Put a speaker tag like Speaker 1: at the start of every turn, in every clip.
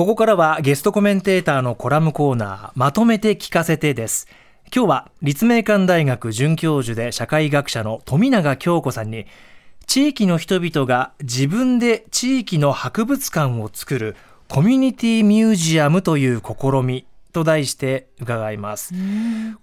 Speaker 1: ここからはゲストコメンテーターのコラムコーナーまとめて聞かせてです。今日は立命館大学准教授で社会学者の富永京子さんに地域の人々が自分で地域の博物館を作るコミュニティミュージアムという試み。と題して伺います。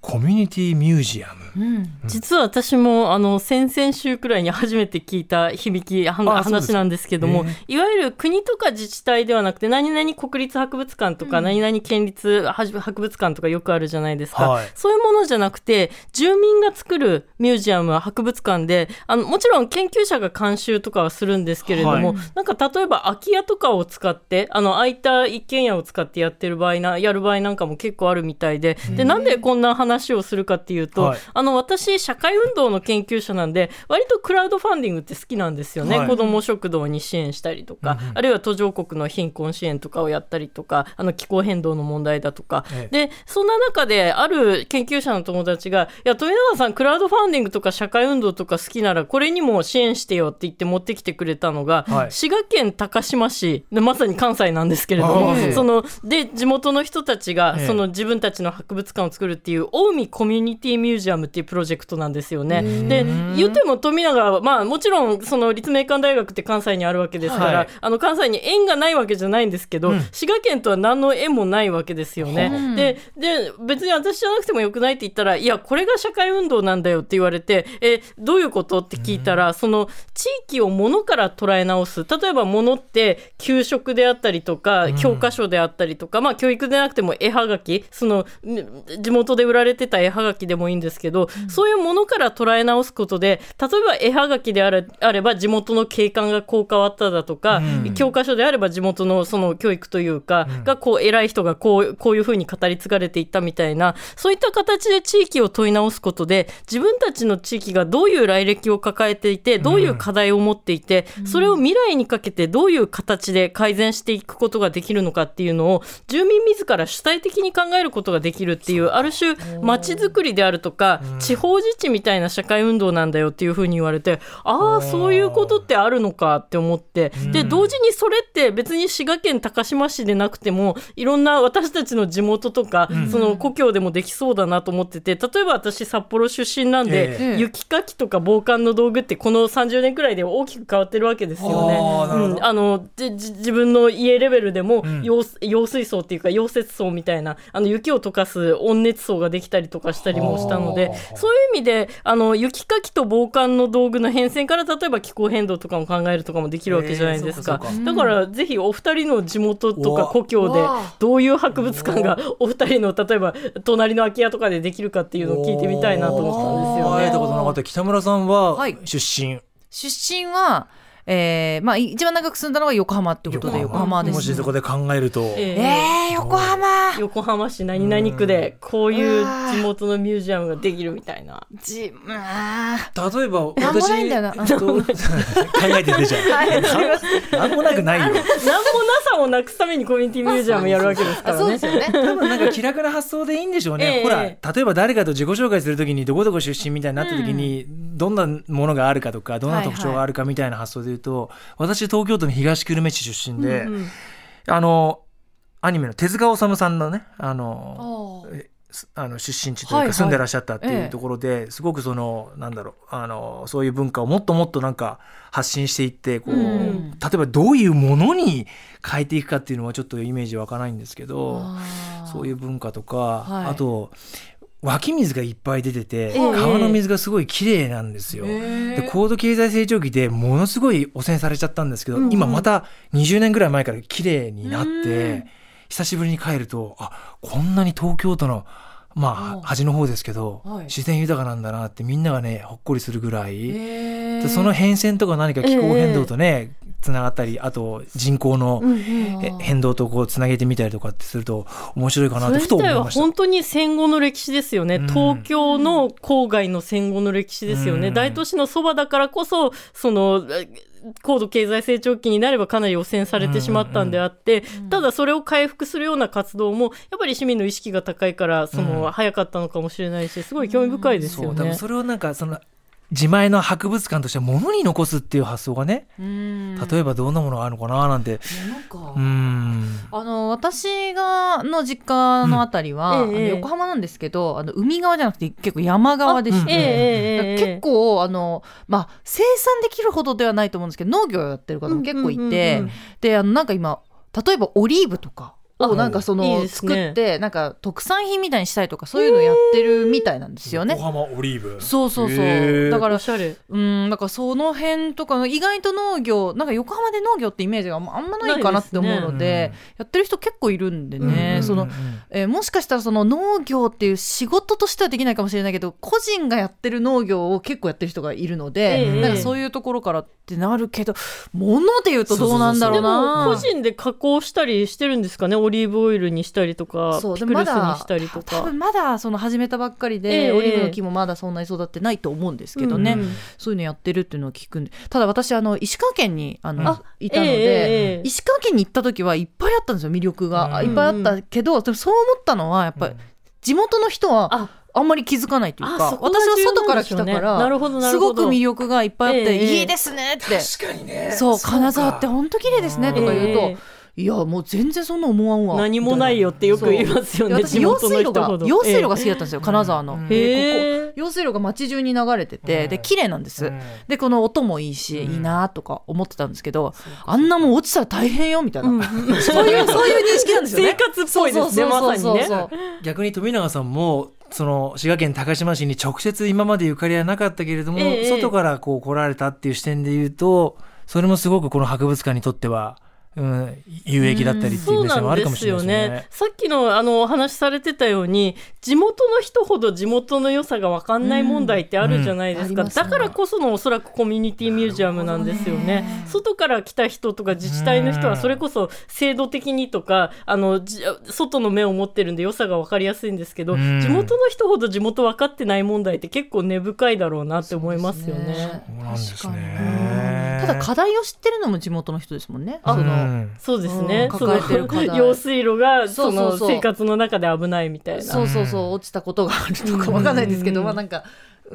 Speaker 1: コミュニティミュージアム。
Speaker 2: うん、実は私もあの先々週くらいに初めて聞いた響き話なんですけども、いわゆる国とか自治体ではなくて何々国立博物館とか、何々県立博物館とかよくあるじゃないですか、はい、そういうものじゃなくて住民が作るミュージアムは博物館であのもちろん研究者が監修とかはするんですけれども、はい、なんか例えば空き家とかを使ってあの空いた一軒家を使ってやってる場合なやる場合なんかも結構あるみたいで。でなんでこんな話をするかっていうと、はい、あの私社会運動の研究者なんで割とクラウドファンディングって好きなんですよね、はい、子ども食堂に支援したりとか、うん、あるいは途上国の貧困支援とかをやったりとかあの気候変動の問題だとか、ええ、でそんな中である研究者の友達が「いや富永さんクラウドファンディングとか社会運動とか好きならこれにも支援してよ」って言って持ってきてくれたのが、はい、滋賀県高島市でまさに関西なんですけれども、そので地元の人たちが、その自分たちの博物館を作るっていう近江コミュニティミュージアムっていうプロジェクトなんですよね。で言っても富永はまあもちろんその立命館大学って関西にあるわけですから、はい、あの関西に縁がないわけじゃないんですけど、うん、滋賀県とは何の縁もないわけですよね。うん、でで別に私じゃなくてもよくないって言ったらいやこれが社会運動なんだよって言われてえどういうことって聞いたら、うん、その地域を物から捉え直す。例えば物って給食であったりとか教科書であったりとか、まあ教育でなくても絵はがきその地元で売られてた絵はがきでもいいんですけど、うん、そういうものから捉え直すことで例えば絵はがきであれあれば地元の景観がこう変わっただとか、うん、教科書であれば地元のその教育というか、うん、がこう偉い人がこうこういうふうに語り継がれていったみたいなそういった形で地域を問い直すことで自分たちの地域がどういう来歴を抱えていてどういう課題を持っていて、それを未来にかけてどういう形で改善していくことができるのかっていうのを住民自ら主体的に考えることができるっていうある種街づくりであるとか、地方自治みたいな社会運動なんだよっていうふうに言われてああそういうことってあるのかって思ってで同時にそれって別に滋賀県高島市でなくてもいろんな私たちの地元とか、その故郷でもできそうだなと思ってて例えば私札幌出身なんで、雪かきとか防寒の道具ってこの30年くらいで大きく変わってるわけですよね。うん、あの自分の家レベルでも用,、用水槽っていうか溶接層みたいなあの雪を溶かす温熱層ができたりとかしたりもしたのでそういう意味であの雪かきと防寒の道具の変遷から例えば気候変動とかも考えるとかもできるわけじゃないですか,、だからぜひお二人の地元とか故郷でどういう博物館がお二人の例えば隣の空き家とかでできるかっていうのを聞いてみたいなと思ったんですよね。
Speaker 1: たことなかった北村さんは出身、はい、
Speaker 3: 出身はえー、まあ一番長く住んだのが横浜ってことで横浜。です、ね、
Speaker 1: もしそこで考えると。
Speaker 3: えー、えー、横浜。
Speaker 2: 横浜市何々区でこういう地元のミュージアムができるみたいな。じ例
Speaker 1: えば私考えててじゃん なんもなくないよ。なんもな
Speaker 2: さをなくすためにコミュニティミュージアムやるわけですからね。そうですよね。
Speaker 1: 多分なんか気楽な発想でいいんでしょうね、えー、ほら例えば誰かと自己紹介するときにどこどこ出身みたいになったときに、うん、どんなものがあるかとかどんな特徴があるかみたいな発想でいうと、私東京都の東久留米市出身で、うんうん、あのアニメの手塚治虫さんのねあのあの出身地というか住んでらっしゃったっていうところで、すごくそのなんだろうあのそういう文化をもっともっとなんか発信していってこう、うん、例えばどういうものに変えていくかっていうのはちょっとイメージ湧かないんですけどそういう文化とか、はい、あと湧き水がいっぱい出てて、川の水がすごい綺麗なんですよ。で高度経済成長期でものすごい汚染されちゃったんですけど、うんうん、今また20年ぐらい前から綺麗になって、久しぶりに帰るとあこんなに東京都のまあ端の方ですけど、はい、自然豊かなんだなってみんながねほっこりするぐらいでその変遷とか何か気候変動とね、つながったりあと人口の変動とこうつなげてみたりとかってすると面白いかなとふと思いま
Speaker 2: した。本当に戦後の歴史ですよね、東京の郊外の戦後の歴史ですよね、大都市のそばだからこそその高度経済成長期になればかなり汚染されてしまったんであって、うんうん、ただそれを回復するような活動もやっぱり市民の意識が高いからその早かったのかもしれないしすごい興味深いですよね。
Speaker 1: それをなんかその自前の博物館として物に残すっていう発想がね
Speaker 3: うん。
Speaker 1: 例えばどんなものがあるのかななんて。
Speaker 3: なんか。
Speaker 1: うん。
Speaker 3: あの私がの実家のあたりは、
Speaker 2: うん。ええ
Speaker 3: あの横浜なんですけどあの海側じゃなくて結構山側でして、
Speaker 1: うん。
Speaker 3: 結構あの、まあ、生産できるほどではないと思うんですけど農業をやってる方も結構いて、
Speaker 2: うんうんうんうん。
Speaker 3: であのなんか今例えばオリーブとかを
Speaker 2: あ
Speaker 3: なんかその作
Speaker 2: ね。
Speaker 3: ってなんか特産品みたいにしたりとかそういうのやってるみたいなんですよね。
Speaker 1: 横浜オリーブ。
Speaker 3: そうそうそう。だから
Speaker 2: おしゃれ。
Speaker 3: うんなんかその辺とか意外と農業なんか横浜で農業ってイメージがあんまあんまないかなって思うので
Speaker 1: ないですね。
Speaker 3: やってる人結構いるんで
Speaker 2: うん
Speaker 3: ね、
Speaker 2: うん
Speaker 3: その
Speaker 1: うん。
Speaker 3: えーもしかしたらその農業っていう仕事としてはできないかもしれないけど個人がやってる農業を結構やってる人がいるので、
Speaker 2: ええ。
Speaker 3: なんかそういうところからってなるけど物で言うとどうなんだろ
Speaker 2: で
Speaker 3: うな
Speaker 2: も個人で加工したりしてるんですかねオリーブオイルにしたりとか
Speaker 3: そう
Speaker 2: ピクルス
Speaker 3: でまだ
Speaker 2: にしたりとか。
Speaker 3: 多分まだその始めたばっかりで、
Speaker 2: ええ
Speaker 3: オリーブの木もまだそんなに育ってないと思うんですけどね、
Speaker 2: うんうん。
Speaker 3: そういうのやってるっていうのを聞くんで。ただ私あの石川県にあの
Speaker 1: あ
Speaker 3: いたので、
Speaker 2: ええええ
Speaker 3: 石川県に行った時はいっぱいあったんですよ魅力が、
Speaker 1: うん
Speaker 3: いっぱいあったけどでもそう思ったのはやっぱり地元の人は
Speaker 2: あ。
Speaker 3: あんまり気づかないというか
Speaker 2: あそこが
Speaker 3: 私は外から来たから
Speaker 2: なるほどな
Speaker 3: す
Speaker 2: るほど。
Speaker 3: ごく魅力がいっぱいあって、
Speaker 2: ええ
Speaker 3: いいですねって。
Speaker 1: 確かにね。
Speaker 3: そう
Speaker 1: か。
Speaker 3: 金沢って本当綺麗ですねとか言うと、
Speaker 2: え
Speaker 3: いやもう全然そんな思わんわ。
Speaker 2: 何もないよってよく言いますよね
Speaker 3: 私用
Speaker 2: 地元の
Speaker 3: 水路が
Speaker 2: 人ほど
Speaker 3: 用水路が好きだったんですよ、金沢の、
Speaker 2: え
Speaker 3: ここ用水路が街中に流れてて、
Speaker 1: うん。
Speaker 3: で綺麗なんです、
Speaker 1: うん。
Speaker 3: でこの音もいいし、
Speaker 1: うん。
Speaker 3: いいなとか思ってたんですけど、あんなもん落ちたら大変よみたいな、
Speaker 2: うん。
Speaker 3: そういう そういう認識なんですよね。
Speaker 2: 生活っぽいですね
Speaker 3: そうそう
Speaker 2: まさにね
Speaker 3: そう。そう
Speaker 1: 逆に富永さんもその滋賀県高島市に直接今までゆかりはなかったけれども、
Speaker 2: ええ。
Speaker 1: 外からこう来られたっていう視点で言うとそれもすごくこの博物館にとっては、うん、有益だったりってい
Speaker 2: そうう
Speaker 1: 目線もあるかもし
Speaker 2: なんです
Speaker 1: れないですね。
Speaker 2: よね。さっきのあのお話しされてたように地元の人ほど地元の良さが分かんない問題ってあるじゃないですか、
Speaker 3: うんうんすね
Speaker 2: だからこそのおそらくコミュニティミュージアムなんですよね
Speaker 3: ね
Speaker 2: 外から来た人とか自治体の人はそれこそ制度的にとかあのじ外の目を持ってるんで良さが分かりやすいんですけど、
Speaker 1: うん
Speaker 2: 地元の人ほど地元分かってない問題って結構根深いだろうなって思いますよね。
Speaker 3: 確かに
Speaker 1: ね。
Speaker 3: ただ課題を知ってるのも地元の人ですもんね。
Speaker 2: あ
Speaker 3: その
Speaker 1: うん
Speaker 2: そうですね。
Speaker 3: うん。抱えてる
Speaker 2: 用水路が
Speaker 3: そ
Speaker 2: の生活の中で危ないみたいな。
Speaker 3: そうそうそう。落ちたことがあるとかわかんないですけど、
Speaker 2: うん。
Speaker 3: まあなんか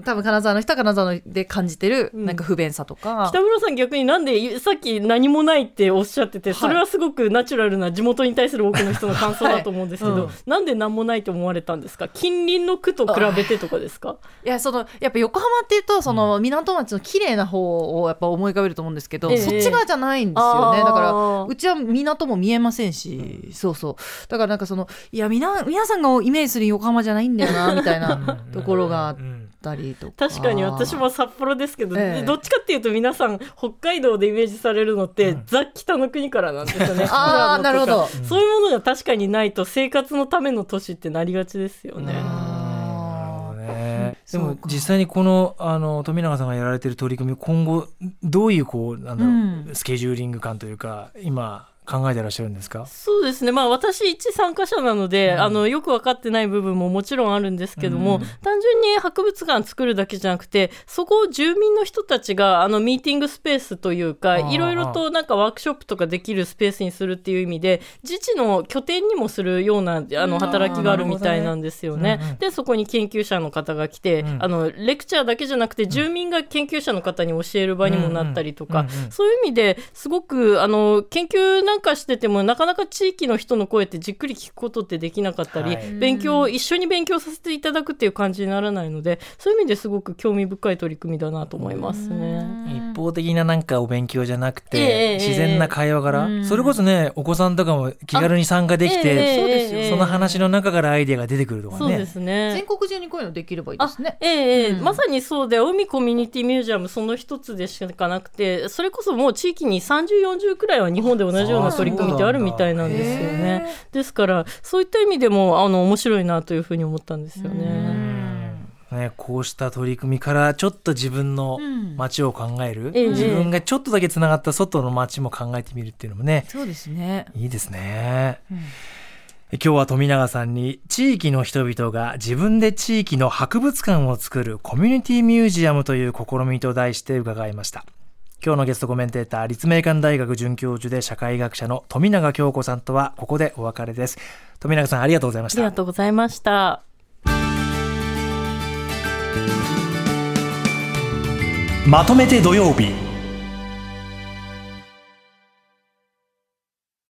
Speaker 3: 多分金沢の人は金沢で感じてる
Speaker 2: うん。
Speaker 3: なんか不便さとか、
Speaker 2: 北村さん逆になんでさっき何もないっておっしゃってて
Speaker 3: い。
Speaker 2: それはすごくナチュラルな地元に対する多くの人の感想だと思うんですけど、
Speaker 3: はいうん。
Speaker 2: なんで何もないと思われたんですか？近隣の区と比べてとかですか？
Speaker 3: いやそのやっぱ横浜っていうとその港町の綺麗な方をやっぱ思い浮かべると思うんですけど、
Speaker 2: ええ。
Speaker 3: そっち側じゃないんですよね。
Speaker 2: あー。
Speaker 3: だからうちは港も見えませんし、そうそう。だからなんかそのいやみな皆さんがイメージする横浜じゃないんだよなみたいなところがあっ
Speaker 1: うん
Speaker 3: たりとか。
Speaker 2: 確かに私も札幌ですけど、
Speaker 3: ええ。
Speaker 2: どっちかっていうと皆さん北海道でイメージされるのって、
Speaker 1: うん。
Speaker 2: ザ・北の国からなんですよね。
Speaker 3: あー
Speaker 2: 富良野とか
Speaker 3: なるほど。
Speaker 2: そういうものが確かにないと生活のための都市ってなりがちですよね。
Speaker 3: あー
Speaker 1: なるほどね。でも実際にこのあの富永さんがやられてる取り組み今後どういうこうなんだろう、
Speaker 3: うん。
Speaker 1: スケジューリング感というか今考えてらっしゃるんですか？
Speaker 2: そうですね、まあ、私、一参加者なので、
Speaker 1: うん。
Speaker 2: あのよく分かってない部分ももちろんあるんですけども、
Speaker 1: うん。
Speaker 2: 単純に博物館作るだけじゃなくて、そこを住民の人たちがあのミーティングスペースというか、いろいろとなんかワークショップとかできるスペースにするっていう意味で、自治の拠点にもするようなあの働きがあるみたいなんですよね。
Speaker 1: うんうんうん
Speaker 2: で、そこに研究者の方が来て、
Speaker 1: うん。
Speaker 2: あのレクチャーだけじゃなくて、住民が研究者の方に教える場にもなったりとか、そういう意味ですごくあの研究なんかしててもなかなか地域の人の声ってじっくり聞くことってできなかったり、
Speaker 1: はい。
Speaker 2: 勉強を一緒に勉強させていただくっていう感じにならないのでそういう意味ですごく興味深い取り組みだなと思いますね。
Speaker 1: 一方的ななんかお勉強じゃなくて、
Speaker 2: ええ
Speaker 1: 自然な会話から、
Speaker 3: うん。
Speaker 1: それこそねお子さんとかも気軽に参加できて、
Speaker 2: ええ
Speaker 3: そうですよ
Speaker 2: ええ
Speaker 1: その話の中からアイデアが出てくるとかね。
Speaker 2: そうですね。
Speaker 3: 全国中にこういうのできればいいですね。
Speaker 2: ええええ。
Speaker 3: うん。
Speaker 2: まさにそうで海コミュニティミュージアムその一つでしかなくてそれこそもう地域に3040くらいは日本で同じような取り組みってあるみたいなんですよね。ですからそういった意味でもあの面白いなというふうに思ったんですよ
Speaker 1: う
Speaker 2: ね。
Speaker 1: んね、こうした取り組みからちょっと自分の
Speaker 3: うん
Speaker 1: 街を考える、
Speaker 2: ええ
Speaker 1: 自分がちょっとだけつながった外の街も考えてみるっていうのもね
Speaker 3: そうですね。
Speaker 1: いいですね。
Speaker 3: うん
Speaker 1: 今日は富永さんに地域の人々が自分で地域の博物館を作るコミュニティミュージアムという試みと題して伺いました。今日のゲストコメンテーター立命館大学准教授で社会学者の富永京子さんとはここでお別れです。富永さんありがとうございました。
Speaker 2: ありがとうございました。
Speaker 1: まとめて土曜日。